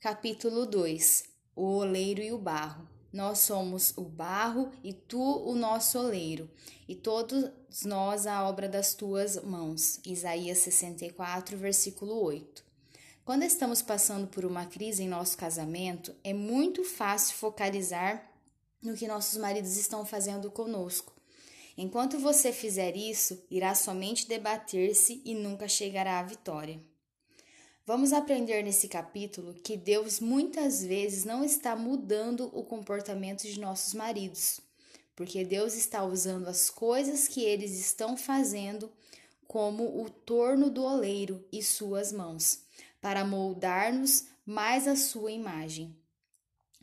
Capítulo 2 O oleiro e o barro. Nós somos o barro e tu o nosso oleiro, e todos nós a obra das tuas mãos. Isaías 64, versículo 8. Quando estamos passando por uma crise em nosso casamento, é muito fácil focalizar no que nossos maridos estão fazendo conosco. Enquanto você fizer isso, irá somente debater-se e nunca chegará à vitória. Vamos aprender nesse capítulo que Deus muitas vezes não está mudando o comportamento de nossos maridos, porque Deus está usando as coisas que eles estão fazendo como o torno do oleiro e suas mãos, para moldar-nos mais à sua imagem.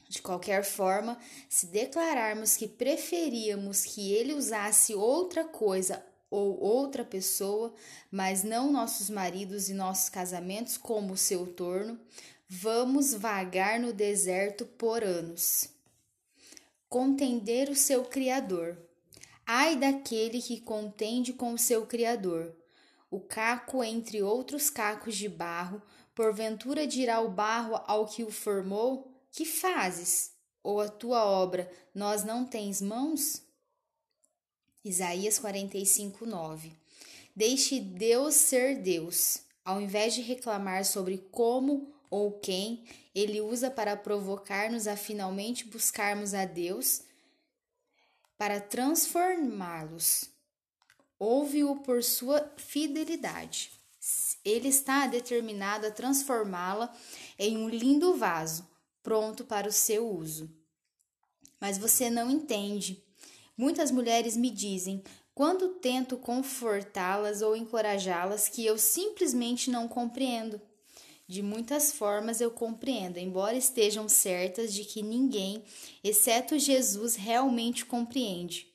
De qualquer forma, se declararmos que preferíamos que ele usasse outra coisa ou outra pessoa, mas não nossos maridos e nossos casamentos como seu torno, vamos vagar no deserto por anos. Contender o seu Criador. Ai daquele que contende com o seu Criador. O caco entre outros cacos de barro, porventura dirá o barro ao que o formou: Que fazes? Ou a tua obra, nós não tens mãos? Isaías 45, 9. Deixe Deus ser Deus. Ao invés de reclamar sobre como ou quem ele usa para provocar-nos a finalmente buscarmos a Deus, para transformá-los. Ouve-o por sua fidelidade. Ele está determinado a transformá-la em um lindo vaso, pronto para o seu uso. Mas você não entende Muitas mulheres me dizem, quando tento confortá-las ou encorajá-las, que eu simplesmente não compreendo. De muitas formas eu compreendo, embora estejam certas de que ninguém, exceto Jesus, realmente compreende.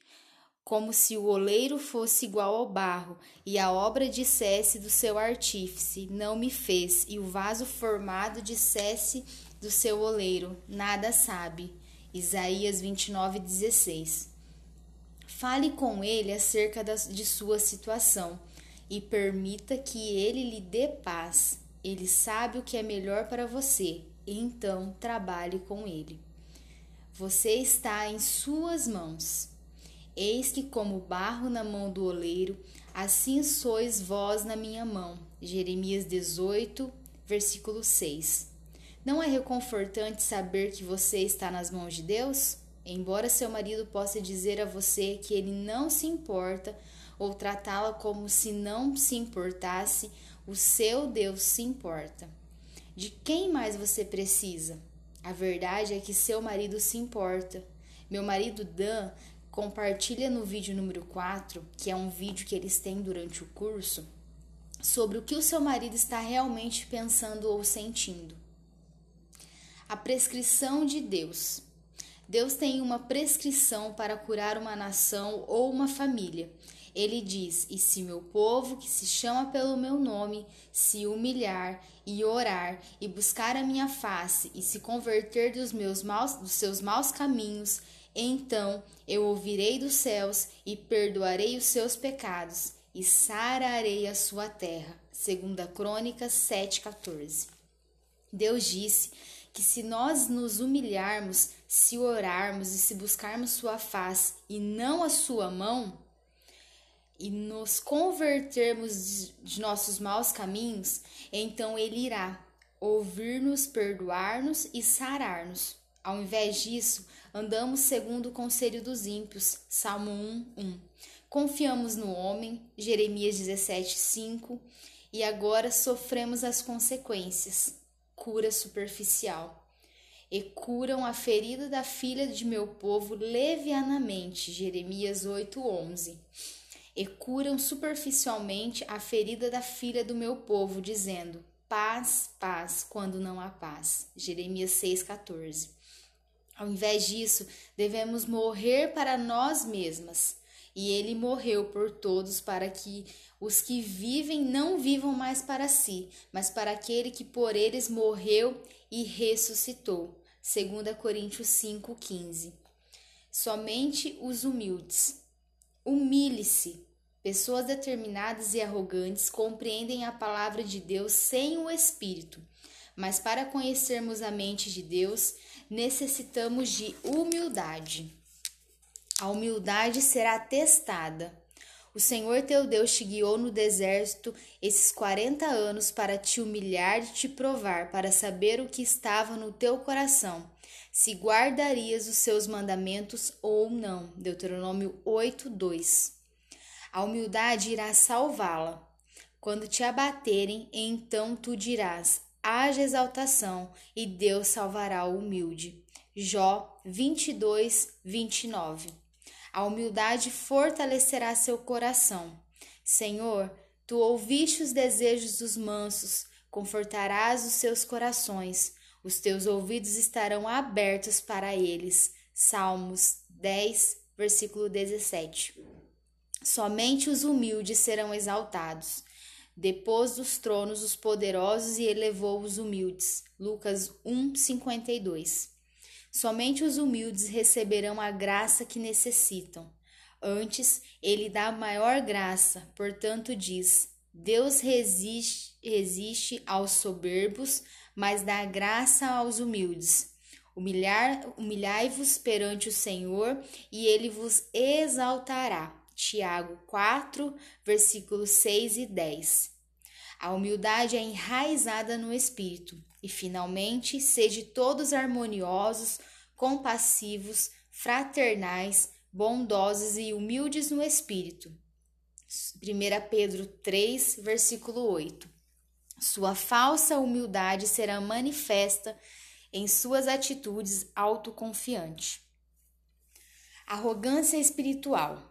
Como se o oleiro fosse igual ao barro, e a obra dissesse do seu artífice: Não me fez, e o vaso formado dissesse do seu oleiro: Nada sabe. Isaías 29, 16. Fale com ele acerca de sua situação e permita que ele lhe dê paz. Ele sabe o que é melhor para você, então trabalhe com ele. Você está em suas mãos. Eis que, como barro na mão do oleiro, assim sois vós na minha mão. Jeremias 18, versículo 6. Não é reconfortante saber que você está nas mãos de Deus? Embora seu marido possa dizer a você que ele não se importa ou tratá-la como se não se importasse, o seu Deus se importa. De quem mais você precisa? A verdade é que seu marido se importa. Meu marido Dan compartilha no vídeo número 4, que é um vídeo que eles têm durante o curso, sobre o que o seu marido está realmente pensando ou sentindo. A prescrição de Deus. Deus tem uma prescrição para curar uma nação ou uma família. Ele diz: E se meu povo, que se chama pelo meu nome, se humilhar e orar e buscar a minha face e se converter dos meus maus, dos seus maus caminhos, então eu ouvirei dos céus e perdoarei os seus pecados e sararei a sua terra. Segunda Crônicas 7:14. Deus disse que se nós nos humilharmos, se orarmos e se buscarmos sua face e não a sua mão, e nos convertermos de nossos maus caminhos, então ele irá ouvir-nos, perdoar-nos e sarar-nos. Ao invés disso, andamos segundo o conselho dos ímpios. Salmo 1, 1. Confiamos no homem, Jeremias 17, 5, e agora sofremos as consequências cura superficial. E curam a ferida da filha de meu povo levianamente. Jeremias 8:11. E curam superficialmente a ferida da filha do meu povo, dizendo: paz, paz, quando não há paz. Jeremias 6:14. Ao invés disso, devemos morrer para nós mesmas. E ele morreu por todos para que os que vivem não vivam mais para si, mas para aquele que por eles morreu e ressuscitou. 2 Coríntios 5:15. Somente os humildes. Humilhe-se. Pessoas determinadas e arrogantes compreendem a palavra de Deus sem o espírito, Mas para conhecermos a mente de Deus, necessitamos de humildade. A humildade será testada. O Senhor teu Deus te guiou no deserto esses quarenta anos para te humilhar e te provar, para saber o que estava no teu coração, se guardarias os seus mandamentos ou não. Deuteronômio 8, 2. A humildade irá salvá-la. Quando te abaterem, então tu dirás: haja exaltação, e Deus salvará o humilde. Jó 22, 29. A humildade fortalecerá seu coração. Senhor, tu ouviste os desejos dos mansos, confortarás os seus corações. Os teus ouvidos estarão abertos para eles. Salmos 10, versículo 17. Somente os humildes serão exaltados. Depois dos tronos os poderosos e elevou os humildes. Lucas 1, 52. Somente os humildes receberão a graça que necessitam. Antes, ele dá maior graça, portanto, diz: Deus resiste, resiste aos soberbos, mas dá graça aos humildes. Humilhar, humilhai-vos perante o Senhor, e ele vos exaltará. Tiago 4, versículos 6 e 10. A humildade é enraizada no espírito. E finalmente, sede todos harmoniosos, compassivos, fraternais, bondosos e humildes no espírito. 1 Pedro 3, versículo 8. Sua falsa humildade será manifesta em suas atitudes autoconfiantes. Arrogância espiritual.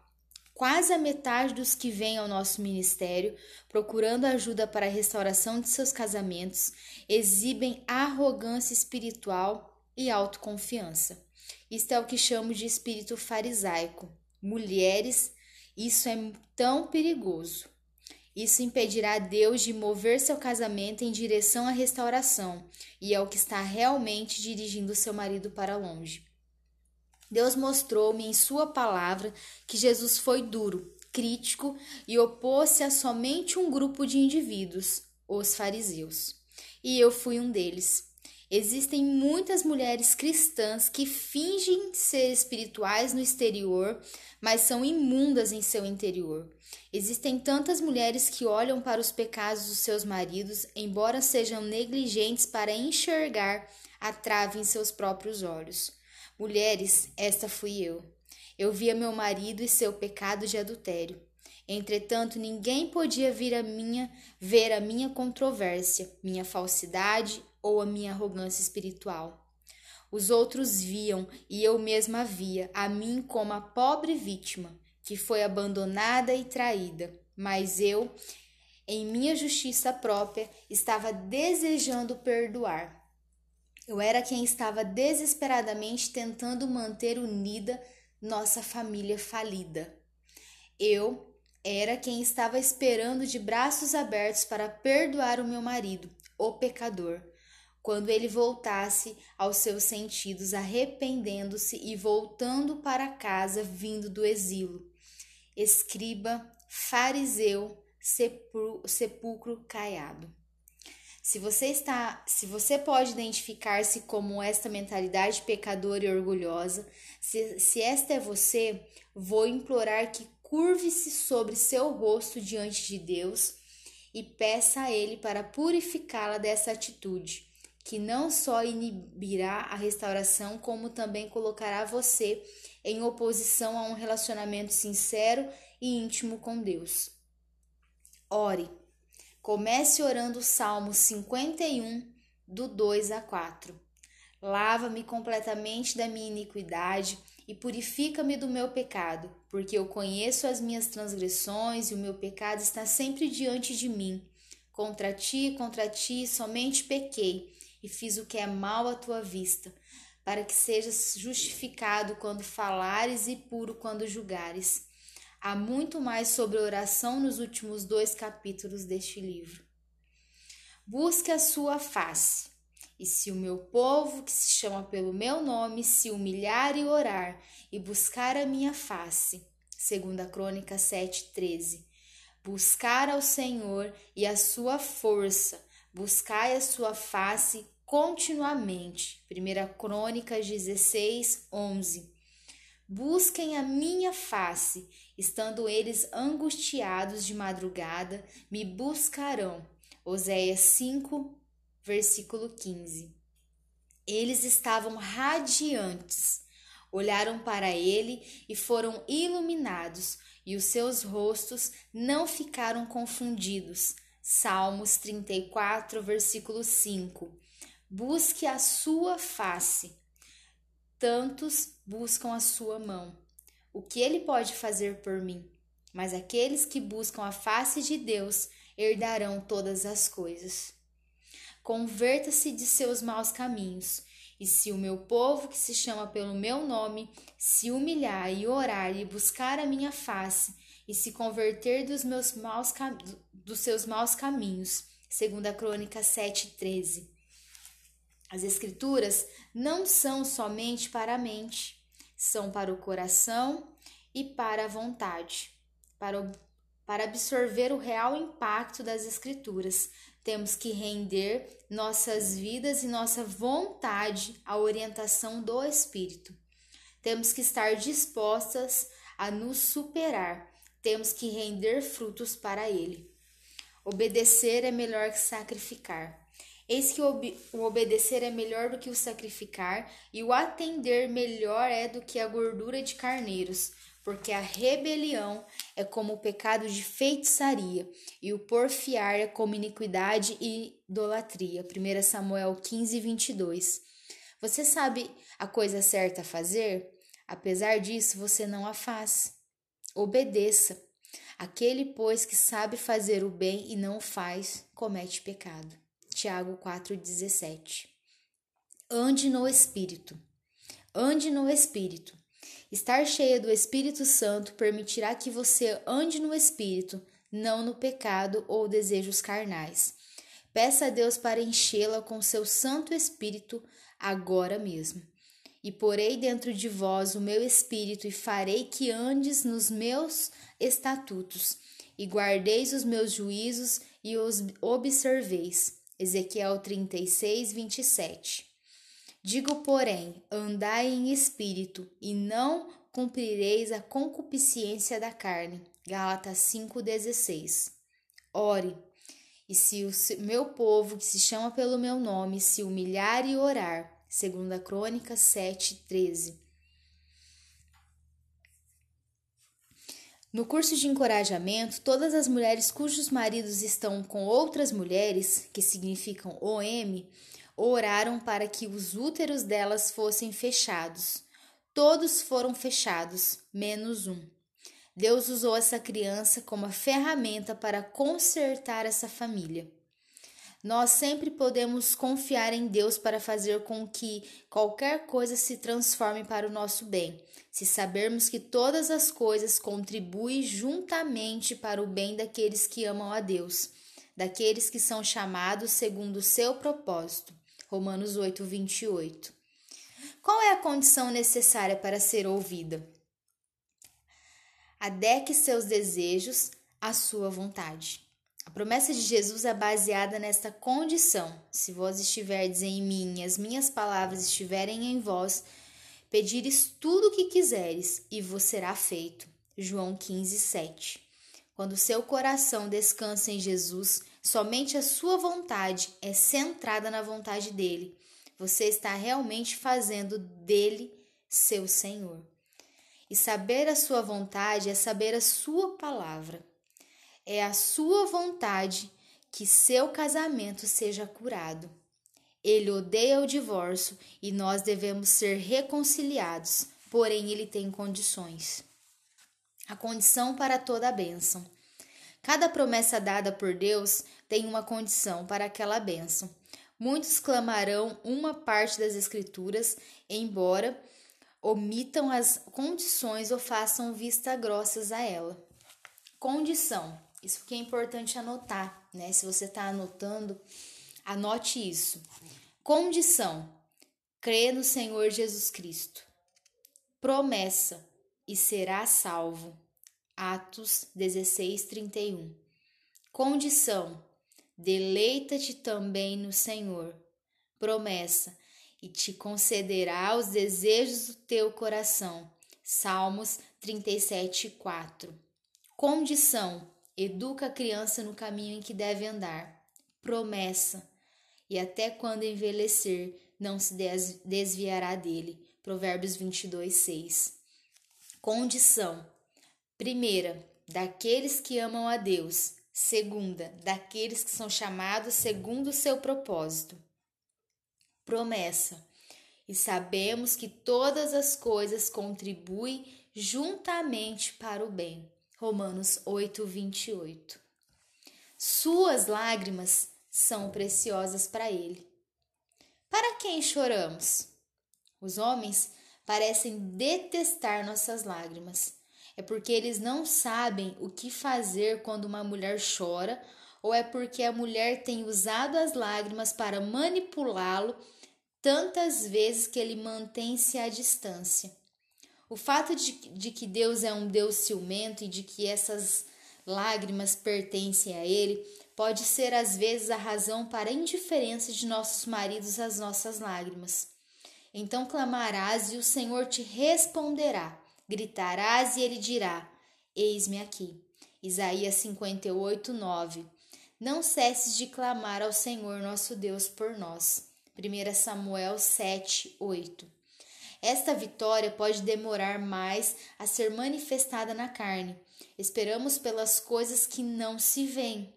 Quase a metade dos que vêm ao nosso ministério procurando ajuda para a restauração de seus casamentos exibem arrogância espiritual e autoconfiança. Isto é o que chamo de espírito farisaico. Mulheres, isso é tão perigoso. Isso impedirá Deus de mover seu casamento em direção à restauração, e é o que está realmente dirigindo seu marido para longe. Deus mostrou-me em Sua palavra que Jesus foi duro, crítico e opôs-se a somente um grupo de indivíduos, os fariseus. E eu fui um deles. Existem muitas mulheres cristãs que fingem ser espirituais no exterior, mas são imundas em seu interior. Existem tantas mulheres que olham para os pecados dos seus maridos, embora sejam negligentes para enxergar a trave em seus próprios olhos. Mulheres, esta fui eu. Eu via meu marido e seu pecado de adultério. Entretanto, ninguém podia vir a minha ver a minha controvérsia, minha falsidade ou a minha arrogância espiritual. Os outros viam e eu mesma via a mim como a pobre vítima que foi abandonada e traída, mas eu, em minha justiça própria, estava desejando perdoar. Eu era quem estava desesperadamente tentando manter unida nossa família falida. Eu era quem estava esperando de braços abertos para perdoar o meu marido, o pecador, quando ele voltasse aos seus sentidos, arrependendo-se e voltando para casa vindo do exílio. Escriba, fariseu, sepulcro caiado. Se você está, se você pode identificar-se como esta mentalidade pecadora e orgulhosa, se, se esta é você, vou implorar que curve-se sobre seu rosto diante de Deus e peça a Ele para purificá-la dessa atitude, que não só inibirá a restauração, como também colocará você em oposição a um relacionamento sincero e íntimo com Deus. Ore Comece orando o Salmo 51, do 2 a 4. Lava-me completamente da minha iniquidade e purifica-me do meu pecado, porque eu conheço as minhas transgressões e o meu pecado está sempre diante de mim. Contra ti, contra ti, somente pequei e fiz o que é mal à tua vista, para que sejas justificado quando falares e puro quando julgares. Há muito mais sobre oração nos últimos dois capítulos deste livro. Busque a sua face. E se o meu povo, que se chama pelo meu nome, se humilhar e orar e buscar a minha face. Segunda Crônica 7:13. Buscar ao Senhor e a sua força, Buscai a sua face continuamente. 1 Crônicas 16, 11. Busquem a minha face, estando eles angustiados de madrugada, me buscarão. Oséias 5, versículo 15. Eles estavam radiantes, olharam para ele e foram iluminados, e os seus rostos não ficaram confundidos. Salmos 34, versículo 5. Busque a sua face. Tantos buscam a sua mão. O que ele pode fazer por mim? Mas aqueles que buscam a face de Deus herdarão todas as coisas. Converta-se de seus maus caminhos, e se o meu povo, que se chama pelo meu nome, se humilhar e orar e buscar a minha face, e se converter dos meus maus dos seus maus caminhos. Segunda Crônica 7:13. As escrituras não são somente para a mente, são para o coração e para a vontade. Para, para absorver o real impacto das escrituras, temos que render nossas vidas e nossa vontade à orientação do Espírito. Temos que estar dispostas a nos superar. Temos que render frutos para Ele. Obedecer é melhor que sacrificar. Eis que o obedecer é melhor do que o sacrificar, e o atender melhor é do que a gordura de carneiros, porque a rebelião é como o pecado de feitiçaria, e o porfiar é como iniquidade e idolatria. 1 Samuel 15, 22. Você sabe a coisa certa a fazer? Apesar disso, você não a faz. Obedeça. Aquele, pois, que sabe fazer o bem e não o faz, comete pecado. Tiago 4,17. Ande no Espírito. Ande no Espírito. Estar cheia do Espírito Santo permitirá que você ande no Espírito, não no pecado ou desejos carnais. Peça a Deus para enchê-la com seu Santo Espírito agora mesmo. E porei dentro de vós o meu espírito, e farei que andes nos meus estatutos, e guardeis os meus juízos e os observeis. Ezequiel 36, 27. Digo, porém, andai em espírito, e não cumprireis a concupiscência da carne. Gálatas 5,16. Ore, e se o meu povo, que se chama pelo meu nome, se humilhar e orar, 2 Crônicas 7, No curso de encorajamento, todas as mulheres cujos maridos estão com outras mulheres, que significam OM, oraram para que os úteros delas fossem fechados. Todos foram fechados, menos um. Deus usou essa criança como ferramenta para consertar essa família. Nós sempre podemos confiar em Deus para fazer com que qualquer coisa se transforme para o nosso bem, se sabermos que todas as coisas contribuem juntamente para o bem daqueles que amam a Deus, daqueles que são chamados segundo o seu propósito. Romanos 8, 28. Qual é a condição necessária para ser ouvida? Adeque seus desejos à sua vontade. A promessa de Jesus é baseada nesta condição: se vós estiverdes em mim e as minhas palavras estiverem em vós, pedires tudo o que quiseres e vos será feito. João 15, 7. Quando seu coração descansa em Jesus, somente a sua vontade é centrada na vontade dele. Você está realmente fazendo dele seu Senhor. E saber a sua vontade é saber a sua palavra. É a sua vontade que seu casamento seja curado. Ele odeia o divórcio e nós devemos ser reconciliados, porém ele tem condições. A condição para toda a bênção. Cada promessa dada por Deus tem uma condição para aquela bênção. Muitos clamarão uma parte das Escrituras, embora omitam as condições ou façam vista grossas a ela. Condição isso que é importante anotar, né? Se você está anotando, anote isso. Condição: crê no Senhor Jesus Cristo. Promessa: e será salvo. Atos 16, 31. Condição: Deleita-te também no Senhor. Promessa, e te concederá os desejos do teu coração. Salmos 37, 4. Condição: educa a criança no caminho em que deve andar. Promessa: e até quando envelhecer, não se desviará dele. Provérbios 22, 6. Condição: primeira, daqueles que amam a Deus. Segunda, daqueles que são chamados segundo o seu propósito. Promessa: e sabemos que todas as coisas contribuem juntamente para o bem. Romanos 8, 28. Suas lágrimas são preciosas para ele. Para quem choramos? Os homens parecem detestar nossas lágrimas. É porque eles não sabem o que fazer quando uma mulher chora, ou é porque a mulher tem usado as lágrimas para manipulá-lo tantas vezes que ele mantém-se à distância. O fato de, de que Deus é um Deus ciumento e de que essas lágrimas pertencem a Ele pode ser às vezes a razão para a indiferença de nossos maridos às nossas lágrimas. Então clamarás e o Senhor te responderá, gritarás e ele dirá: Eis-me aqui. Isaías 58, 9. Não cesses de clamar ao Senhor nosso Deus por nós. 1 Samuel 7, 8. Esta vitória pode demorar mais a ser manifestada na carne. Esperamos pelas coisas que não se veem.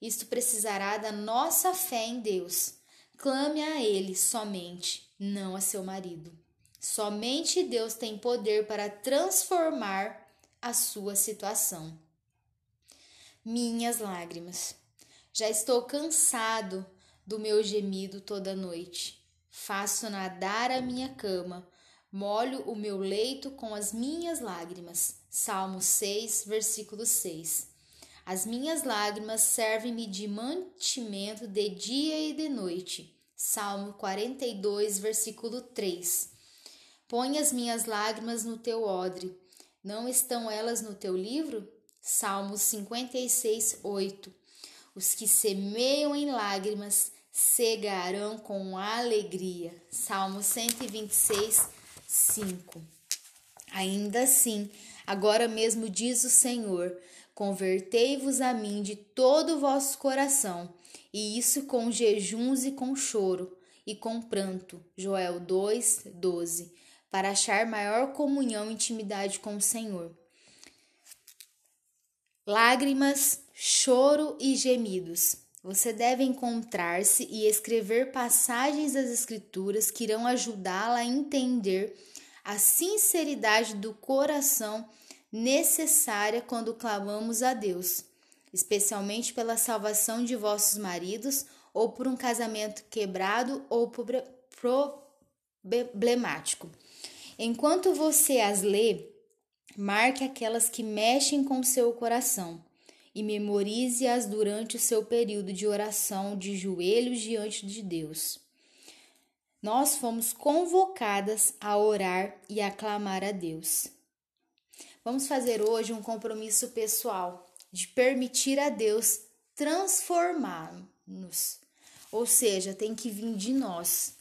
Isto precisará da nossa fé em Deus. Clame a Ele somente, não a seu marido. Somente Deus tem poder para transformar a sua situação. Minhas lágrimas. Já estou cansado do meu gemido toda noite. Faço nadar a minha cama, molho o meu leito com as minhas lágrimas. Salmo 6, versículo 6. As minhas lágrimas servem-me de mantimento de dia e de noite. Salmo 42, versículo 3. Põe as minhas lágrimas no teu odre. Não estão elas no teu livro? Salmo 56, 8. Os que semeiam em lágrimas cegarão com alegria. Salmo 126, 5. Ainda assim, agora mesmo diz o Senhor: Convertei-vos a mim de todo o vosso coração, e isso com jejuns e com choro, e com pranto. Joel 2, 12. Para achar maior comunhão e intimidade com o Senhor. Lágrimas, choro e gemidos você deve encontrar-se e escrever passagens das Escrituras que irão ajudá-la a entender a sinceridade do coração necessária quando clamamos a Deus, especialmente pela salvação de vossos maridos ou por um casamento quebrado ou problemático. Enquanto você as lê, marque aquelas que mexem com seu coração e memorize-as durante o seu período de oração de joelhos diante de Deus. Nós fomos convocadas a orar e a clamar a Deus. Vamos fazer hoje um compromisso pessoal de permitir a Deus transformar-nos. Ou seja, tem que vir de nós.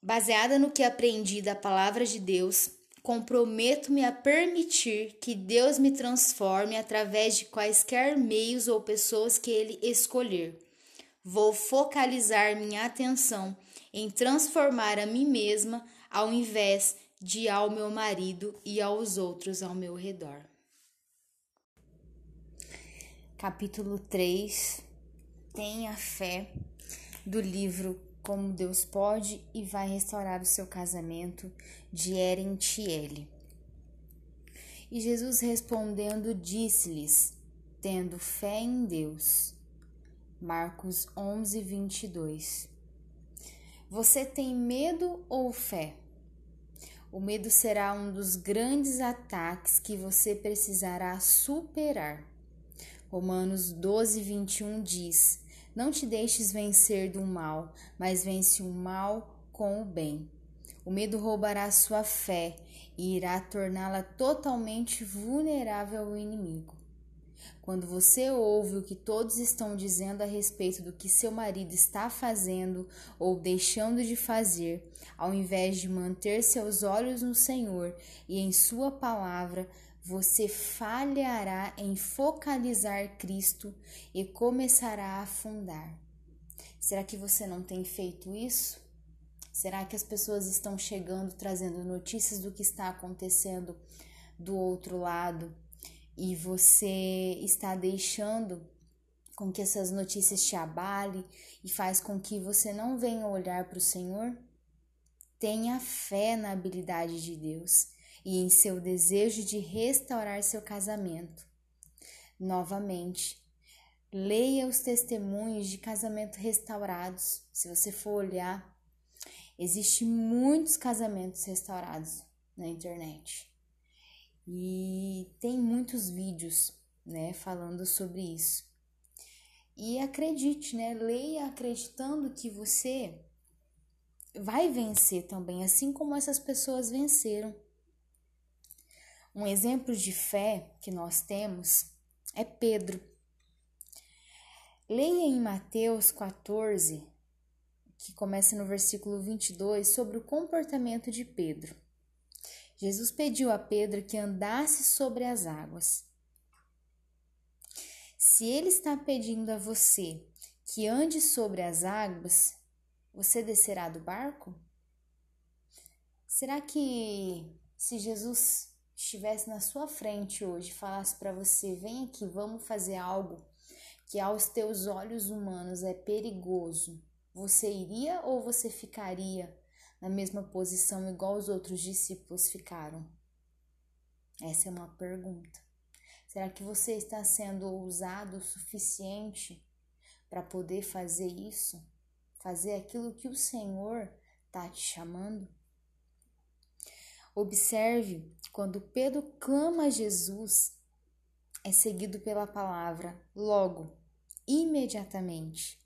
Baseada no que aprendi da palavra de Deus, Comprometo-me a permitir que Deus me transforme através de quaisquer meios ou pessoas que Ele escolher. Vou focalizar minha atenção em transformar a mim mesma ao invés de ao meu marido e aos outros ao meu redor. Capítulo 3 Tenha fé do livro como Deus pode e vai restaurar o seu casamento, de Eren Tiele. E Jesus respondendo disse-lhes, tendo fé em Deus. Marcos 11, 22. Você tem medo ou fé? O medo será um dos grandes ataques que você precisará superar. Romanos 12, 21 diz: não te deixes vencer do mal, mas vence o mal com o bem. O medo roubará sua fé e irá torná-la totalmente vulnerável ao inimigo. Quando você ouve o que todos estão dizendo a respeito do que seu marido está fazendo ou deixando de fazer, ao invés de manter seus olhos no Senhor e em Sua palavra, você falhará em focalizar Cristo e começará a afundar. Será que você não tem feito isso? Será que as pessoas estão chegando trazendo notícias do que está acontecendo do outro lado e você está deixando com que essas notícias te abalem e faz com que você não venha olhar para o Senhor? Tenha fé na habilidade de Deus e em seu desejo de restaurar seu casamento. Novamente, leia os testemunhos de casamento restaurados. Se você for olhar, existem muitos casamentos restaurados na internet. E tem muitos vídeos, né, falando sobre isso. E acredite, né, leia acreditando que você vai vencer também, assim como essas pessoas venceram. Um exemplo de fé que nós temos é Pedro. Leia em Mateus 14, que começa no versículo 22, sobre o comportamento de Pedro. Jesus pediu a Pedro que andasse sobre as águas. Se ele está pedindo a você que ande sobre as águas, você descerá do barco? Será que se Jesus estivesse na sua frente hoje, falasse para você: vem aqui, vamos fazer algo que aos teus olhos humanos é perigoso, você iria ou você ficaria na mesma posição igual os outros discípulos ficaram? Essa é uma pergunta. Será que você está sendo ousado o suficiente para poder fazer isso? Fazer aquilo que o Senhor está te chamando? Observe quando Pedro clama Jesus, é seguido pela palavra logo, imediatamente.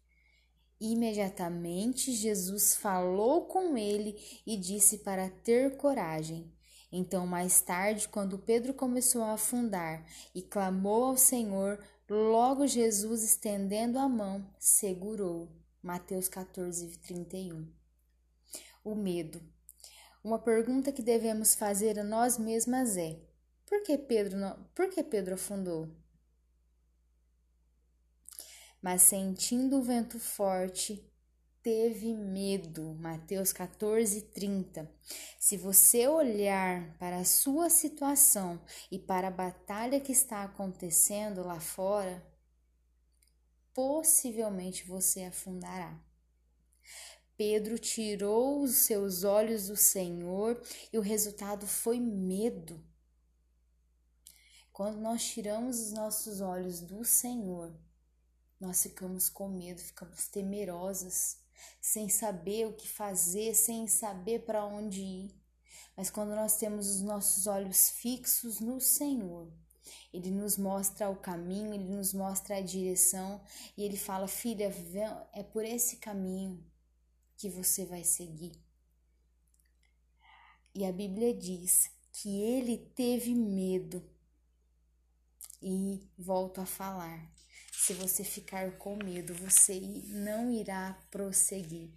Imediatamente Jesus falou com ele e disse para ter coragem. Então, mais tarde, quando Pedro começou a afundar e clamou ao Senhor, logo Jesus, estendendo a mão, segurou. Mateus 14, 31. O medo. Uma pergunta que devemos fazer a nós mesmas é: por que Pedro, não, por que Pedro afundou? Mas sentindo o vento forte, teve medo. Mateus 14, 30. Se você olhar para a sua situação e para a batalha que está acontecendo lá fora, possivelmente você afundará. Pedro tirou os seus olhos do Senhor e o resultado foi medo. Quando nós tiramos os nossos olhos do Senhor, nós ficamos com medo, ficamos temerosas, sem saber o que fazer, sem saber para onde ir. Mas quando nós temos os nossos olhos fixos no Senhor, ele nos mostra o caminho, ele nos mostra a direção e ele fala: Filha, é por esse caminho que você vai seguir. E a Bíblia diz que ele teve medo. E volto a falar: se você ficar com medo, você não irá prosseguir.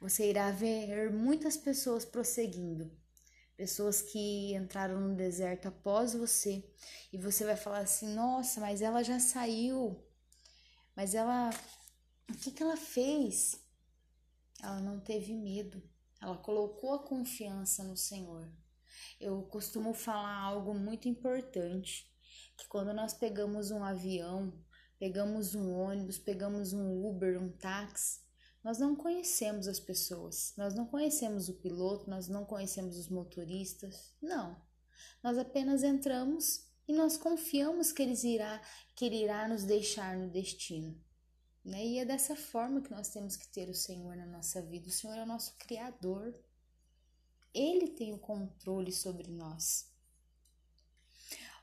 Você irá ver muitas pessoas prosseguindo. Pessoas que entraram no deserto após você. E você vai falar assim: nossa, mas ela já saiu. Mas ela. O que, que ela fez? Ela não teve medo, ela colocou a confiança no Senhor. Eu costumo falar algo muito importante, que quando nós pegamos um avião, pegamos um ônibus, pegamos um Uber, um táxi, nós não conhecemos as pessoas, nós não conhecemos o piloto, nós não conhecemos os motoristas, não. Nós apenas entramos e nós confiamos que, eles irá, que ele irá nos deixar no destino. Né? E é dessa forma que nós temos que ter o Senhor na nossa vida. O Senhor é o nosso Criador. Ele tem o controle sobre nós.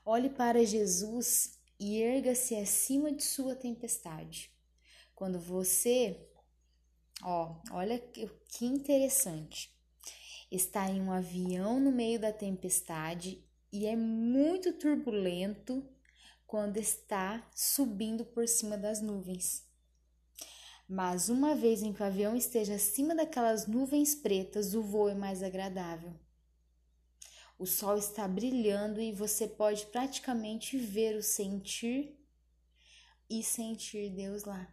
Olhe para Jesus e erga-se acima de sua tempestade. Quando você, ó, olha que interessante, está em um avião no meio da tempestade e é muito turbulento quando está subindo por cima das nuvens. Mas uma vez em que o avião esteja acima daquelas nuvens pretas, o voo é mais agradável. O sol está brilhando e você pode praticamente ver o sentir e sentir Deus lá.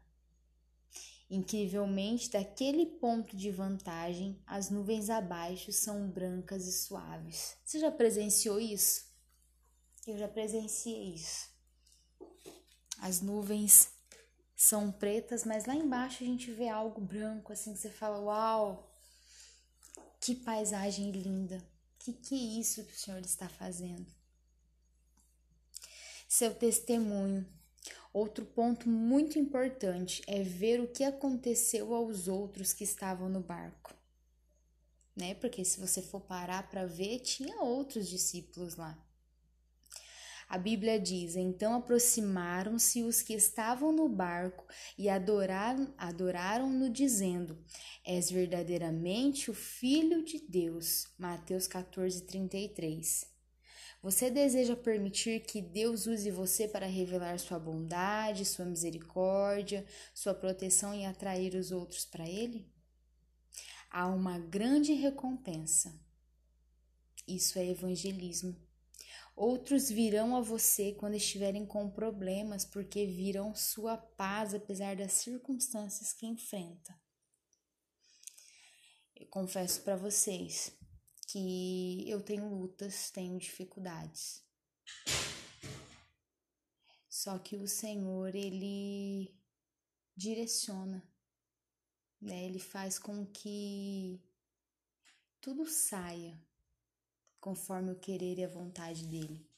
Incrivelmente, daquele ponto de vantagem, as nuvens abaixo são brancas e suaves. Você já presenciou isso? Eu já presenciei isso. As nuvens são pretas, mas lá embaixo a gente vê algo branco, assim que você fala: Uau, que paisagem linda! Que que é isso que o Senhor está fazendo? Seu testemunho Outro ponto muito importante é ver o que aconteceu aos outros que estavam no barco. Né? Porque se você for parar para ver, tinha outros discípulos lá. A Bíblia diz: Então aproximaram-se os que estavam no barco e adoraram, adoraram-no, dizendo: És verdadeiramente o Filho de Deus. Mateus 14, 33. Você deseja permitir que Deus use você para revelar sua bondade, sua misericórdia, sua proteção e atrair os outros para Ele? Há uma grande recompensa. Isso é evangelismo. Outros virão a você quando estiverem com problemas, porque viram sua paz apesar das circunstâncias que enfrenta. Eu confesso para vocês, que eu tenho lutas, tenho dificuldades. Só que o Senhor, ele direciona, né? Ele faz com que tudo saia conforme o querer e a vontade dele.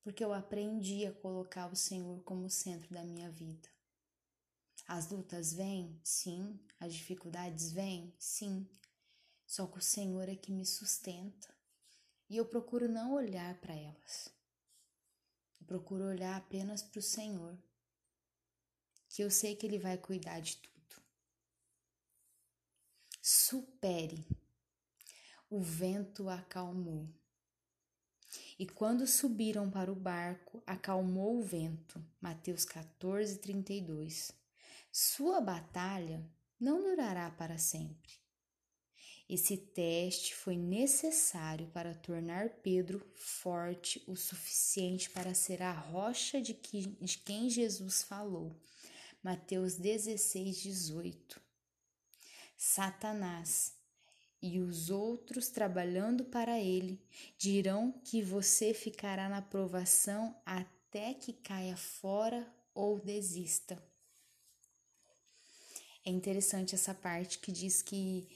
Porque eu aprendi a colocar o Senhor como centro da minha vida. As lutas vêm? Sim. As dificuldades vêm? Sim. Só que o Senhor é que me sustenta e eu procuro não olhar para elas. Eu procuro olhar apenas para o Senhor, que eu sei que Ele vai cuidar de tudo. Supere. O vento acalmou. E quando subiram para o barco, acalmou o vento. Mateus 14, 32. Sua batalha não durará para sempre. Esse teste foi necessário para tornar Pedro forte o suficiente para ser a rocha de, que, de quem Jesus falou. Mateus 16, 18. Satanás e os outros trabalhando para ele dirão que você ficará na provação até que caia fora ou desista. É interessante essa parte que diz que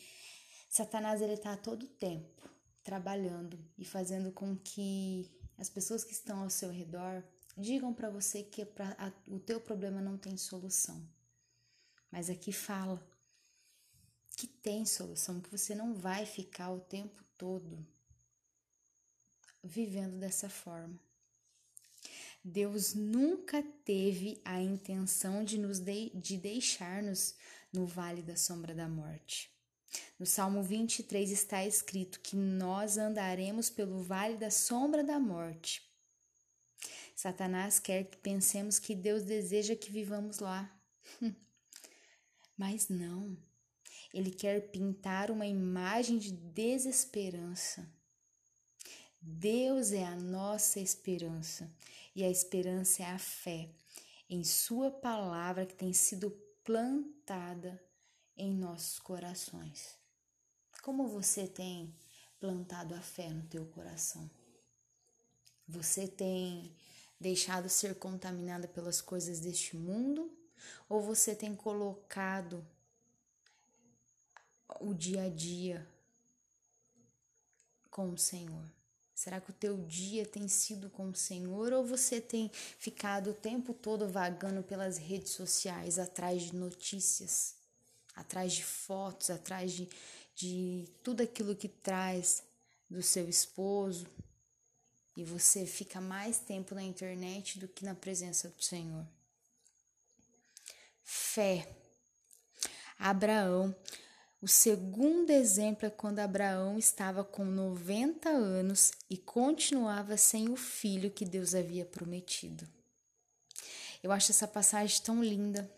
Satanás ele está todo tempo trabalhando e fazendo com que as pessoas que estão ao seu redor digam para você que pra, a, o teu problema não tem solução. Mas aqui fala que tem solução, que você não vai ficar o tempo todo vivendo dessa forma. Deus nunca teve a intenção de nos de, de deixar-nos no vale da sombra da morte. No Salmo 23 está escrito que nós andaremos pelo vale da sombra da morte. Satanás quer que pensemos que Deus deseja que vivamos lá. Mas não. Ele quer pintar uma imagem de desesperança. Deus é a nossa esperança e a esperança é a fé em Sua palavra que tem sido plantada em nossos corações. Como você tem plantado a fé no teu coração? Você tem deixado ser contaminada pelas coisas deste mundo ou você tem colocado o dia a dia com o Senhor? Será que o teu dia tem sido com o Senhor ou você tem ficado o tempo todo vagando pelas redes sociais atrás de notícias? atrás de fotos, atrás de, de tudo aquilo que traz do seu esposo, e você fica mais tempo na internet do que na presença do Senhor. Fé. Abraão, O segundo exemplo é quando Abraão estava com 90 anos e continuava sem o filho que Deus havia prometido. Eu acho essa passagem tão linda.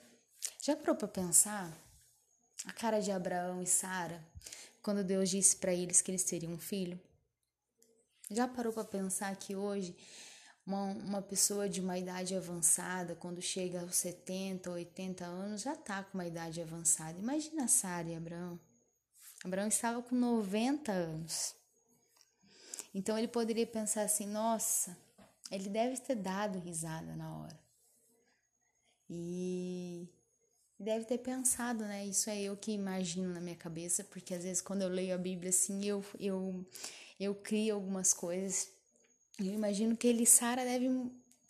Já parou para pensar a cara de Abraão e Sara quando Deus disse para eles que eles teriam um filho? Já parou para pensar que hoje uma, uma pessoa de uma idade avançada, quando chega aos 70, 80 anos, já está com uma idade avançada. Imagina Sara e Abraão. Abraão estava com 90 anos. Então ele poderia pensar assim: nossa, ele deve ter dado risada na hora. E deve ter pensado, né? Isso é eu que imagino na minha cabeça, porque às vezes quando eu leio a Bíblia assim, eu eu eu crio algumas coisas eu imagino que ele Sara deve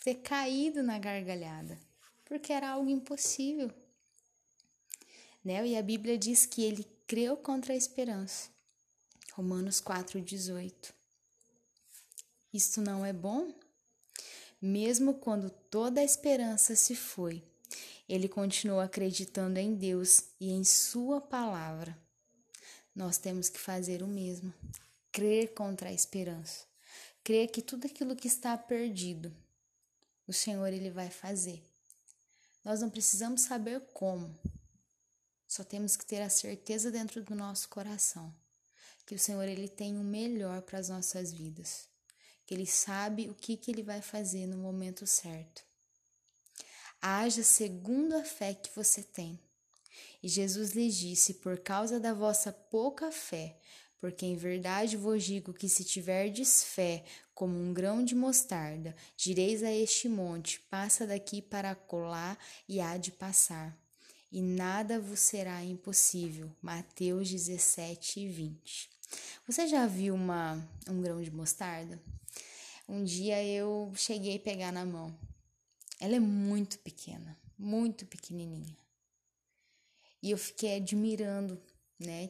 ter caído na gargalhada, porque era algo impossível. Né? E a Bíblia diz que ele creu contra a esperança. Romanos 4:18. Isto não é bom? Mesmo quando toda a esperança se foi, ele continuou acreditando em Deus e em Sua palavra. Nós temos que fazer o mesmo, crer contra a esperança. Crer que tudo aquilo que está perdido, o Senhor ele vai fazer. Nós não precisamos saber como. Só temos que ter a certeza dentro do nosso coração que o Senhor ele tem o melhor para as nossas vidas, que ele sabe o que que ele vai fazer no momento certo. Haja segundo a fé que você tem. E Jesus lhes disse: Por causa da vossa pouca fé, porque em verdade vos digo que se tiverdes fé como um grão de mostarda, direis a este monte: passa daqui para colar, e há de passar. E nada vos será impossível. Mateus 17, 20. Você já viu uma, um grão de mostarda? Um dia eu cheguei a pegar na mão. Ela é muito pequena, muito pequenininha. E eu fiquei admirando, né?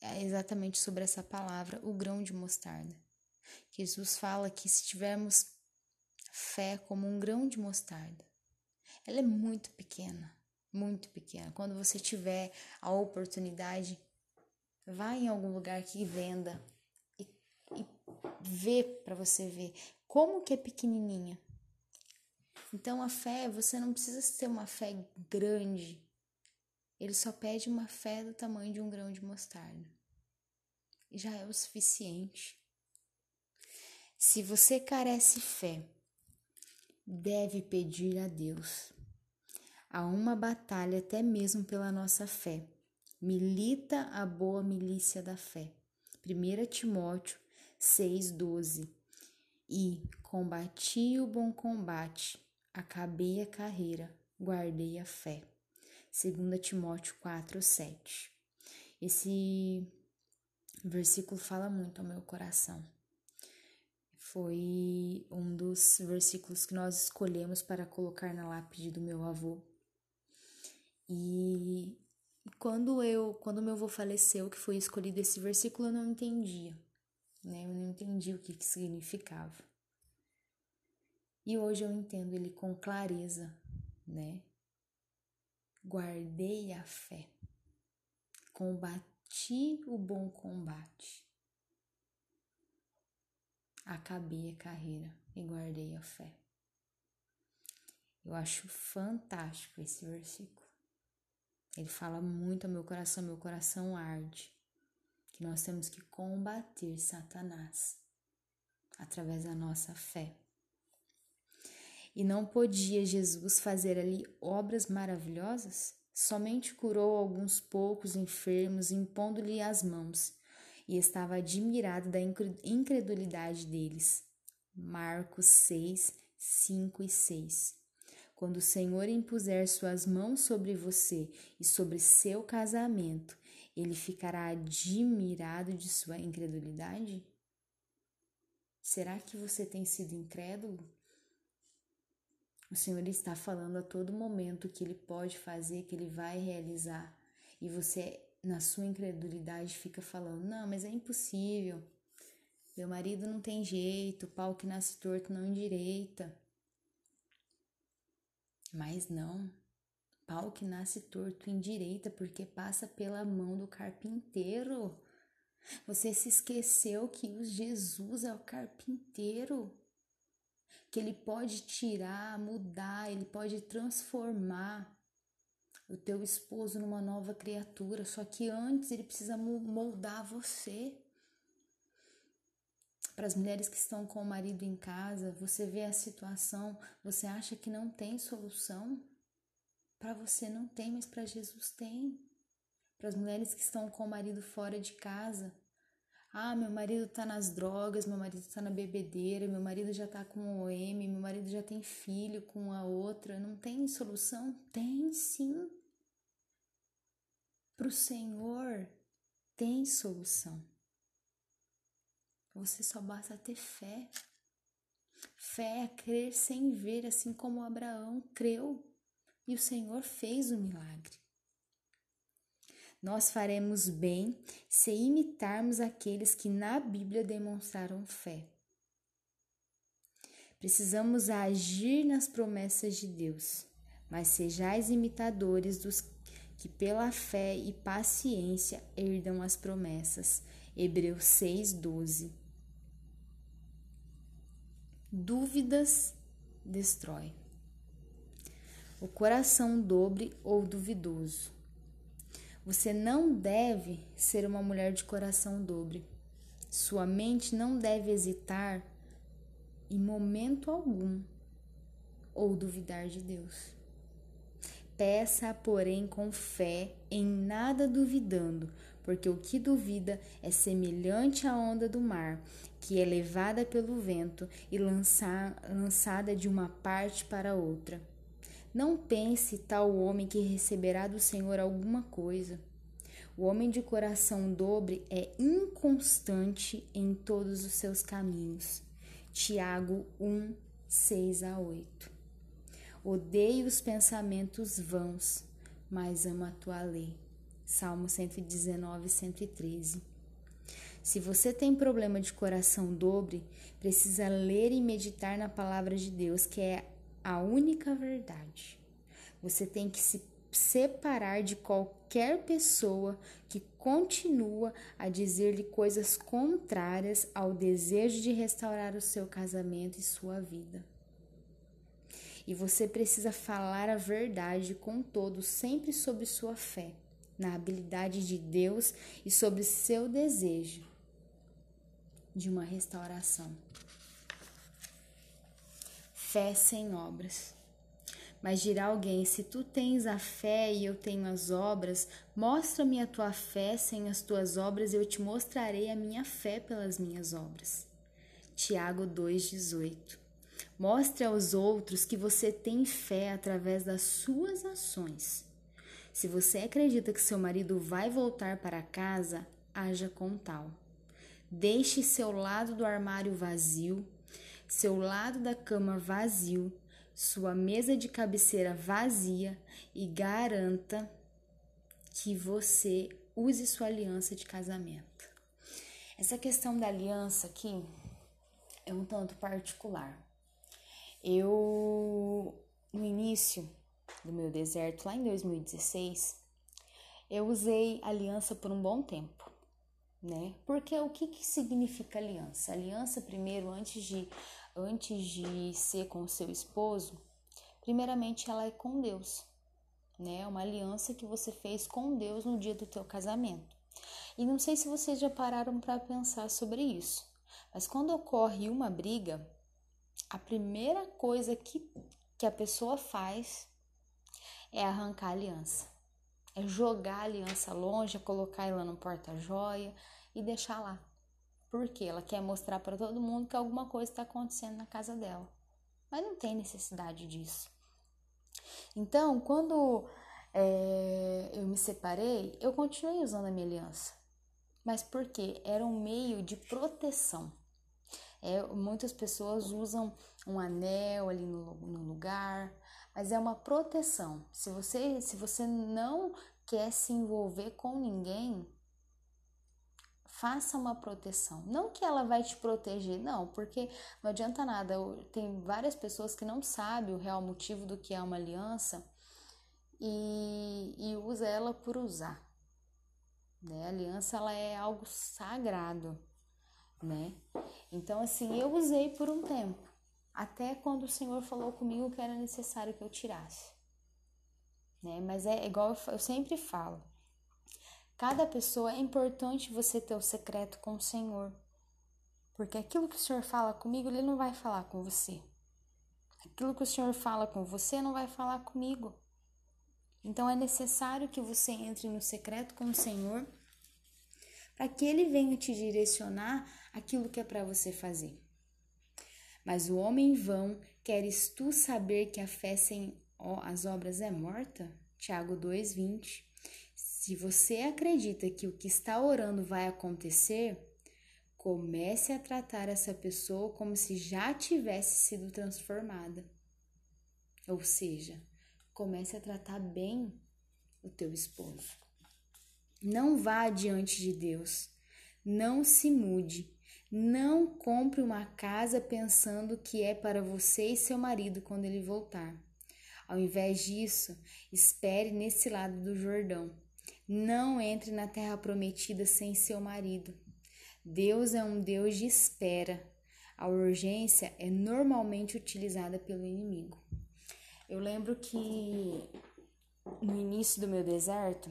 É exatamente sobre essa palavra, o grão de mostarda. Jesus fala que se tivermos fé como um grão de mostarda, ela é muito pequena, muito pequena. Quando você tiver a oportunidade, vá em algum lugar que venda e, e vê para você ver como que é pequenininha. Então a fé, você não precisa ter uma fé grande, ele só pede uma fé do tamanho de um grão de mostarda. Já é o suficiente. Se você carece fé, deve pedir a Deus. Há uma batalha até mesmo pela nossa fé. Milita a boa milícia da fé. 1 Timóteo 6,12 E combati o bom combate, acabei a carreira, guardei a fé. 2 Timóteo 4, 7. Esse versículo fala muito ao meu coração. Foi um dos versículos que nós escolhemos para colocar na lápide do meu avô. E quando eu, quando meu avô faleceu, que foi escolhido esse versículo, eu não entendia, né? Eu não entendi o que, que significava. E hoje eu entendo ele com clareza, né? Guardei a fé, combati o bom combate, acabei a carreira e guardei a fé. Eu acho fantástico esse versículo. Ele fala muito ao meu coração, meu coração arde, que nós temos que combater Satanás através da nossa fé. E não podia Jesus fazer ali obras maravilhosas? Somente curou alguns poucos enfermos, impondo-lhe as mãos, e estava admirado da incredulidade deles. Marcos 6, 5 e 6. Quando o Senhor impuser suas mãos sobre você e sobre seu casamento, ele ficará admirado de sua incredulidade? Será que você tem sido incrédulo? O Senhor está falando a todo momento que Ele pode fazer, que Ele vai realizar. E você, na sua incredulidade, fica falando: não, mas é impossível. Meu marido não tem jeito, o pau que nasce torto não endireita. Mas não. Pau que nasce torto endireita porque passa pela mão do carpinteiro. Você se esqueceu que o Jesus é o carpinteiro, que ele pode tirar, mudar, ele pode transformar o teu esposo numa nova criatura, só que antes ele precisa moldar você. Para as mulheres que estão com o marido em casa, você vê a situação, você acha que não tem solução? Para você não tem, mas para Jesus tem. Para as mulheres que estão com o marido fora de casa, ah, meu marido tá nas drogas, meu marido tá na bebedeira, meu marido já tá com OM, meu marido já tem filho com a outra. Não tem solução? Tem sim. Para o Senhor tem solução. Você só basta ter fé. Fé é crer sem ver, assim como Abraão creu e o Senhor fez o milagre. Nós faremos bem se imitarmos aqueles que na Bíblia demonstraram fé. Precisamos agir nas promessas de Deus, mas sejais imitadores dos que pela fé e paciência herdam as promessas. Hebreus 6:12. Dúvidas destrói. O coração dobre ou duvidoso. Você não deve ser uma mulher de coração dobre. Sua mente não deve hesitar em momento algum ou duvidar de Deus. Peça, porém, com fé, em nada duvidando, porque o que duvida é semelhante à onda do mar, que é levada pelo vento e lança, lançada de uma parte para outra. Não pense tal homem que receberá do Senhor alguma coisa. O homem de coração dobre é inconstante em todos os seus caminhos. Tiago 1, 6 a 8. Odeio os pensamentos vãos, mas amo a tua lei. Salmo 119, 113. Se você tem problema de coração dobre, precisa ler e meditar na palavra de Deus, que é a única verdade. Você tem que se separar de qualquer pessoa que continua a dizer-lhe coisas contrárias ao desejo de restaurar o seu casamento e sua vida. E você precisa falar a verdade com todos, sempre sobre sua fé, na habilidade de Deus e sobre seu desejo de uma restauração fé sem obras. Mas dirá alguém: se tu tens a fé e eu tenho as obras, mostra-me a tua fé sem as tuas obras, eu te mostrarei a minha fé pelas minhas obras. Tiago 2,18 Mostre aos outros que você tem fé através das suas ações. Se você acredita que seu marido vai voltar para casa, haja com tal. Deixe seu lado do armário vazio seu lado da cama vazio, sua mesa de cabeceira vazia e garanta que você use sua aliança de casamento. Essa questão da aliança aqui é um tanto particular. Eu, no início do meu deserto, lá em 2016, eu usei aliança por um bom tempo, né? Porque o que, que significa aliança? Aliança, primeiro, antes de antes de ser com o seu esposo, primeiramente ela é com Deus, né? Uma aliança que você fez com Deus no dia do teu casamento. E não sei se vocês já pararam para pensar sobre isso, mas quando ocorre uma briga, a primeira coisa que, que a pessoa faz é arrancar a aliança. É jogar a aliança longe, é colocar ela no porta-joia e deixar lá. Porque ela quer mostrar para todo mundo que alguma coisa está acontecendo na casa dela. Mas não tem necessidade disso. Então, quando é, eu me separei, eu continuei usando a minha aliança. Mas por quê? Era um meio de proteção. É, muitas pessoas usam um anel ali no, no lugar, mas é uma proteção. Se você, se você não quer se envolver com ninguém, faça uma proteção. Não que ela vai te proteger, não, porque não adianta nada. Tem várias pessoas que não sabem o real motivo do que é uma aliança e, e usa ela por usar. Né? A aliança ela é algo sagrado, né? Então assim, eu usei por um tempo, até quando o Senhor falou comigo que era necessário que eu tirasse. Né? Mas é igual eu sempre falo. Cada pessoa é importante você ter o secreto com o Senhor. Porque aquilo que o Senhor fala comigo, ele não vai falar com você. Aquilo que o Senhor fala com você não vai falar comigo. Então é necessário que você entre no secreto com o Senhor para que ele venha te direcionar aquilo que é para você fazer. Mas o homem vão, queres tu saber que a fé sem as obras é morta? Tiago 2:20. Se você acredita que o que está orando vai acontecer, comece a tratar essa pessoa como se já tivesse sido transformada. Ou seja, comece a tratar bem o teu esposo. Não vá diante de Deus. Não se mude. Não compre uma casa pensando que é para você e seu marido quando ele voltar. Ao invés disso, espere nesse lado do Jordão. Não entre na terra prometida sem seu marido. Deus é um Deus de espera. A urgência é normalmente utilizada pelo inimigo. Eu lembro que no início do meu deserto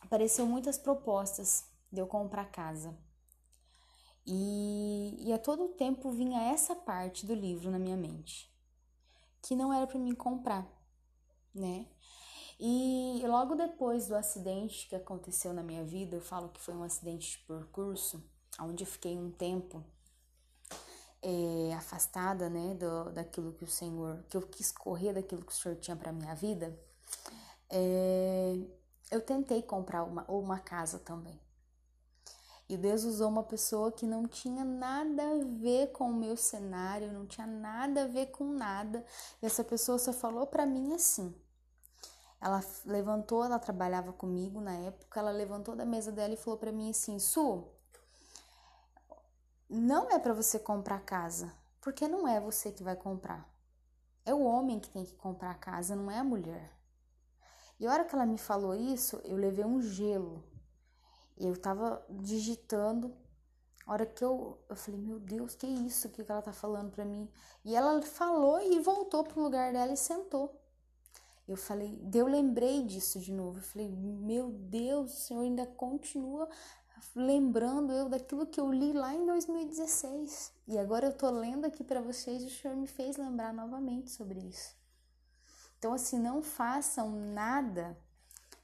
apareceu muitas propostas de eu comprar casa. E, e a todo tempo vinha essa parte do livro na minha mente, que não era para mim comprar, né? E logo depois do acidente que aconteceu na minha vida, eu falo que foi um acidente de percurso, onde eu fiquei um tempo é, afastada, né, do, daquilo que o Senhor, que eu quis correr daquilo que o Senhor tinha para minha vida, é, eu tentei comprar uma, uma casa também. E Deus usou uma pessoa que não tinha nada a ver com o meu cenário, não tinha nada a ver com nada. E essa pessoa só falou para mim assim. Ela levantou, ela trabalhava comigo na época, ela levantou da mesa dela e falou para mim assim: "Su, não é para você comprar casa, porque não é você que vai comprar. É o homem que tem que comprar a casa, não é a mulher. E a hora que ela me falou isso, eu levei um gelo. Eu tava digitando. A hora que eu, eu falei, meu Deus, que isso que ela tá falando para mim? E ela falou e voltou pro lugar dela e sentou. Eu falei, eu lembrei disso de novo. Eu falei, meu Deus, o Senhor ainda continua lembrando eu daquilo que eu li lá em 2016. E agora eu tô lendo aqui para vocês e o Senhor me fez lembrar novamente sobre isso. Então, assim, não façam nada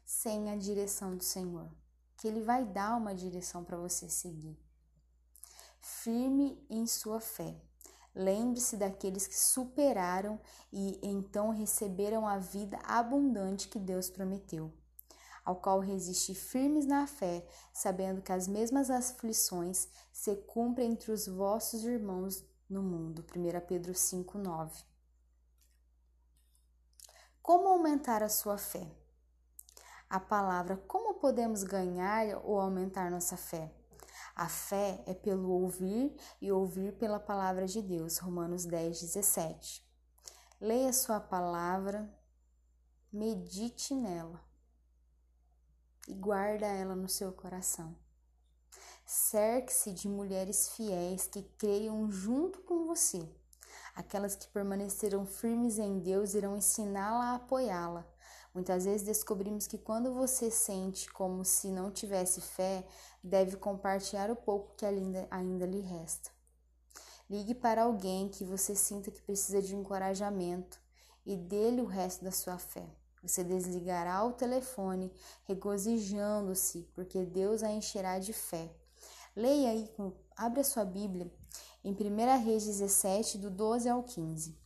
sem a direção do Senhor, que Ele vai dar uma direção para você seguir. Firme em sua fé. Lembre-se daqueles que superaram e então receberam a vida abundante que Deus prometeu ao qual resistir firmes na fé, sabendo que as mesmas aflições se cumprem entre os vossos irmãos no mundo. 1 Pedro 5, 9. Como aumentar a sua fé? A palavra como podemos ganhar ou aumentar nossa fé? A fé é pelo ouvir e ouvir pela palavra de Deus. Romanos 10, 17. Leia sua palavra, medite nela e guarda ela no seu coração. Cerque-se de mulheres fiéis que creiam junto com você. Aquelas que permaneceram firmes em Deus irão ensiná-la a apoiá-la. Muitas vezes descobrimos que quando você sente como se não tivesse fé, deve compartilhar o pouco que ainda, ainda lhe resta. Ligue para alguém que você sinta que precisa de encorajamento e dê-lhe o resto da sua fé. Você desligará o telefone, regozijando-se, porque Deus a encherá de fé. Leia aí, abre a sua Bíblia em 1 Reis 17, do 12 ao 15.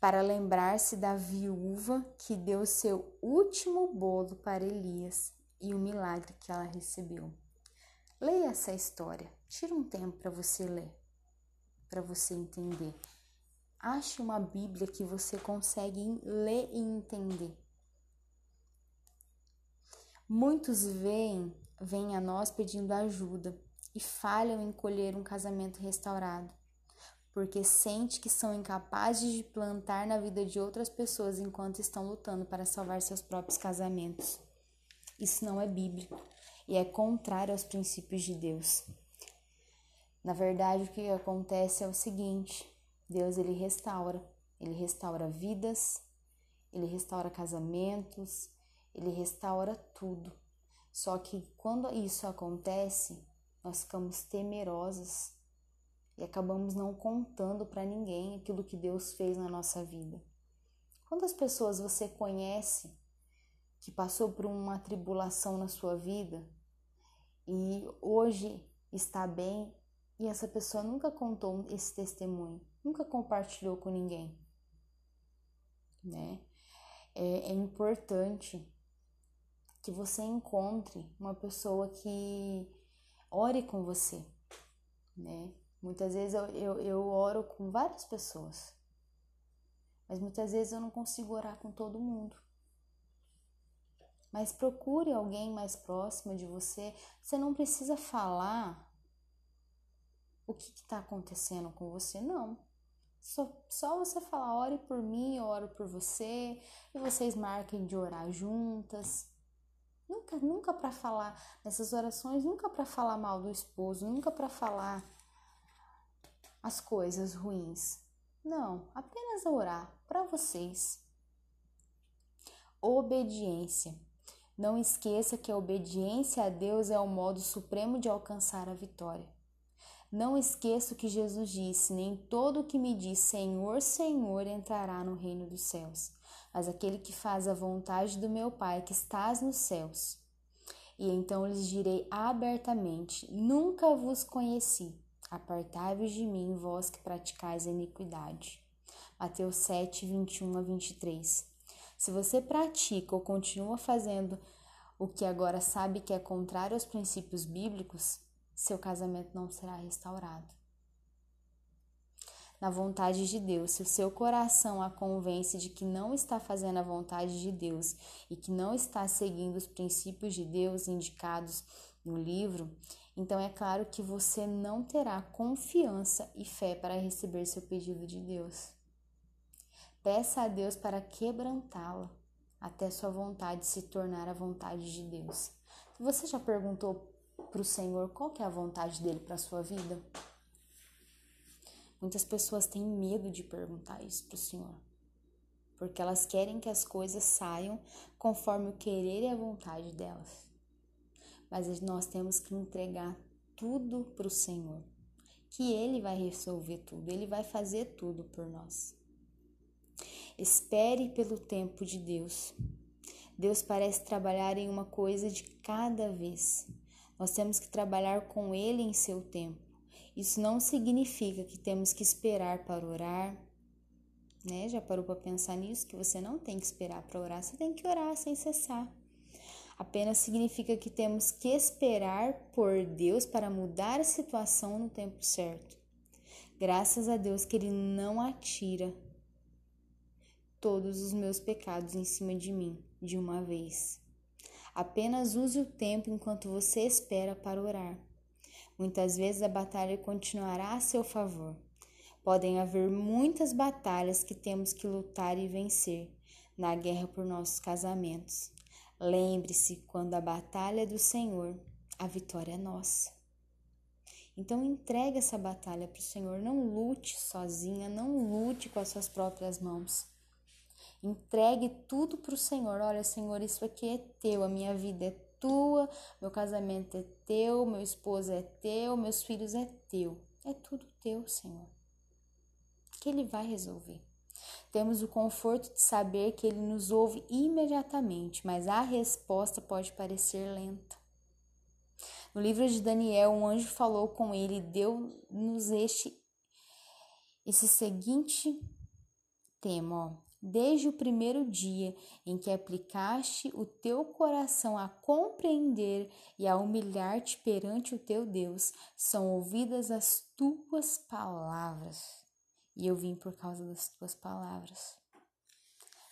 Para lembrar-se da viúva que deu seu último bolo para Elias e o milagre que ela recebeu. Leia essa história. Tira um tempo para você ler, para você entender. Ache uma Bíblia que você consegue ler e entender. Muitos vêm, vêm a nós pedindo ajuda e falham em colher um casamento restaurado, porque sente que são incapazes de plantar na vida de outras pessoas enquanto estão lutando para salvar seus próprios casamentos. Isso não é bíblico e é contrário aos princípios de Deus. Na verdade, o que acontece é o seguinte: Deus ele restaura, ele restaura vidas, ele restaura casamentos, ele restaura tudo. Só que quando isso acontece, nós ficamos temerosos e acabamos não contando para ninguém aquilo que Deus fez na nossa vida. Quantas pessoas você conhece que passou por uma tribulação na sua vida e hoje está bem e essa pessoa nunca contou esse testemunho, nunca compartilhou com ninguém, né? É, é importante que você encontre uma pessoa que ore com você, né? Muitas vezes eu, eu, eu oro com várias pessoas, mas muitas vezes eu não consigo orar com todo mundo. Mas procure alguém mais próximo de você. Você não precisa falar o que está acontecendo com você, não. Só, só você falar, ore por mim, eu oro por você, e vocês marquem de orar juntas. Nunca, nunca para falar nessas orações, nunca para falar mal do esposo, nunca para falar as coisas ruins. Não, apenas orar para vocês. Obediência. Não esqueça que a obediência a Deus é o modo supremo de alcançar a vitória. Não esqueça o que Jesus disse: Nem todo o que me diz Senhor, Senhor entrará no reino dos céus, mas aquele que faz a vontade do meu Pai que estás nos céus. E então lhes direi abertamente: Nunca vos conheci. Apartai-vos de mim, vós que praticais a iniquidade. Mateus 7, 21 a 23. Se você pratica ou continua fazendo o que agora sabe que é contrário aos princípios bíblicos, seu casamento não será restaurado. Na vontade de Deus, se o seu coração a convence de que não está fazendo a vontade de Deus e que não está seguindo os princípios de Deus indicados no livro, então é claro que você não terá confiança e fé para receber seu pedido de Deus. Peça a Deus para quebrantá-la até sua vontade se tornar a vontade de Deus. Você já perguntou para o Senhor qual é a vontade dele para a sua vida? Muitas pessoas têm medo de perguntar isso para o Senhor, porque elas querem que as coisas saiam conforme o querer e a vontade delas. Mas nós temos que entregar tudo para o Senhor, que Ele vai resolver tudo, Ele vai fazer tudo por nós. Espere pelo tempo de Deus. Deus parece trabalhar em uma coisa de cada vez. Nós temos que trabalhar com Ele em seu tempo. Isso não significa que temos que esperar para orar, né? Já parou para pensar nisso? Que você não tem que esperar para orar, você tem que orar sem cessar. Apenas significa que temos que esperar por Deus para mudar a situação no tempo certo. Graças a Deus que Ele não atira todos os meus pecados em cima de mim de uma vez. Apenas use o tempo enquanto você espera para orar. Muitas vezes a batalha continuará a seu favor. Podem haver muitas batalhas que temos que lutar e vencer na guerra por nossos casamentos. Lembre-se, quando a batalha é do Senhor, a vitória é nossa. Então entregue essa batalha para o Senhor. Não lute sozinha, não lute com as suas próprias mãos. Entregue tudo para o Senhor. Olha, Senhor, isso aqui é teu, a minha vida é tua, meu casamento é teu, meu esposo é teu, meus filhos é teu. É tudo teu, Senhor. Que Ele vai resolver. Temos o conforto de saber que Ele nos ouve imediatamente, mas a resposta pode parecer lenta. No livro de Daniel, um anjo falou com ele e deu-nos este esse seguinte tema, ó desde o primeiro dia em que aplicaste o teu coração a compreender e a humilhar-te perante o teu Deus, são ouvidas as tuas palavras. E eu vim por causa das tuas palavras.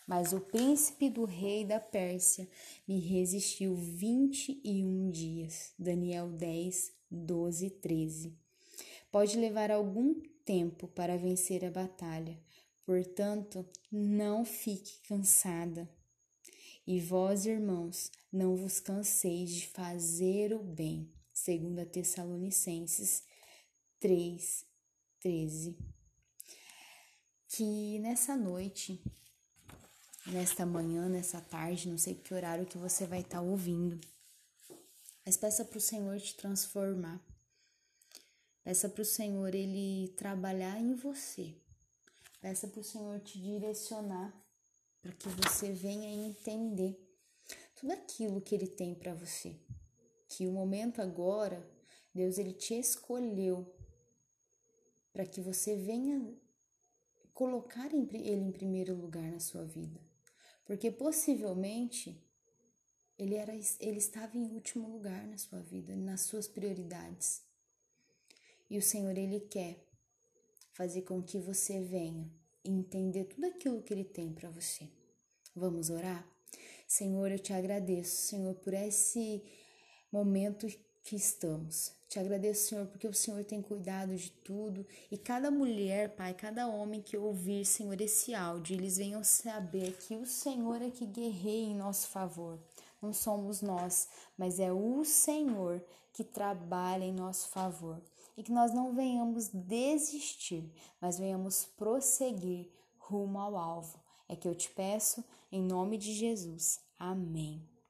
Mas o príncipe do rei da Pérsia me resistiu vinte e um dias. Daniel 10, 12 e 13. Pode levar algum tempo para vencer a batalha, portanto, não fique cansada. E vós, irmãos, não vos canseis de fazer o bem. Segundo Tessalonicenses 3, 13. Que nessa noite, nesta manhã, nessa tarde, não sei que horário que você vai estar ouvindo, mas peça para o Senhor te transformar. Peça para o Senhor ele trabalhar em você. Peça para o Senhor te direcionar para que você venha entender tudo aquilo que ele tem para você. Que o momento agora, Deus ele te escolheu para que você venha colocar ele em primeiro lugar na sua vida. Porque possivelmente ele era ele estava em último lugar na sua vida, nas suas prioridades. E o Senhor ele quer fazer com que você venha entender tudo aquilo que ele tem para você. Vamos orar? Senhor, eu te agradeço, Senhor, por esse momento que estamos. Te agradeço, Senhor, porque o Senhor tem cuidado de tudo e cada mulher, Pai, cada homem que ouvir, Senhor, esse áudio, eles venham saber que o Senhor é que guerreia em nosso favor. Não somos nós, mas é o Senhor que trabalha em nosso favor. E que nós não venhamos desistir, mas venhamos prosseguir rumo ao alvo é que eu te peço em nome de Jesus. Amém.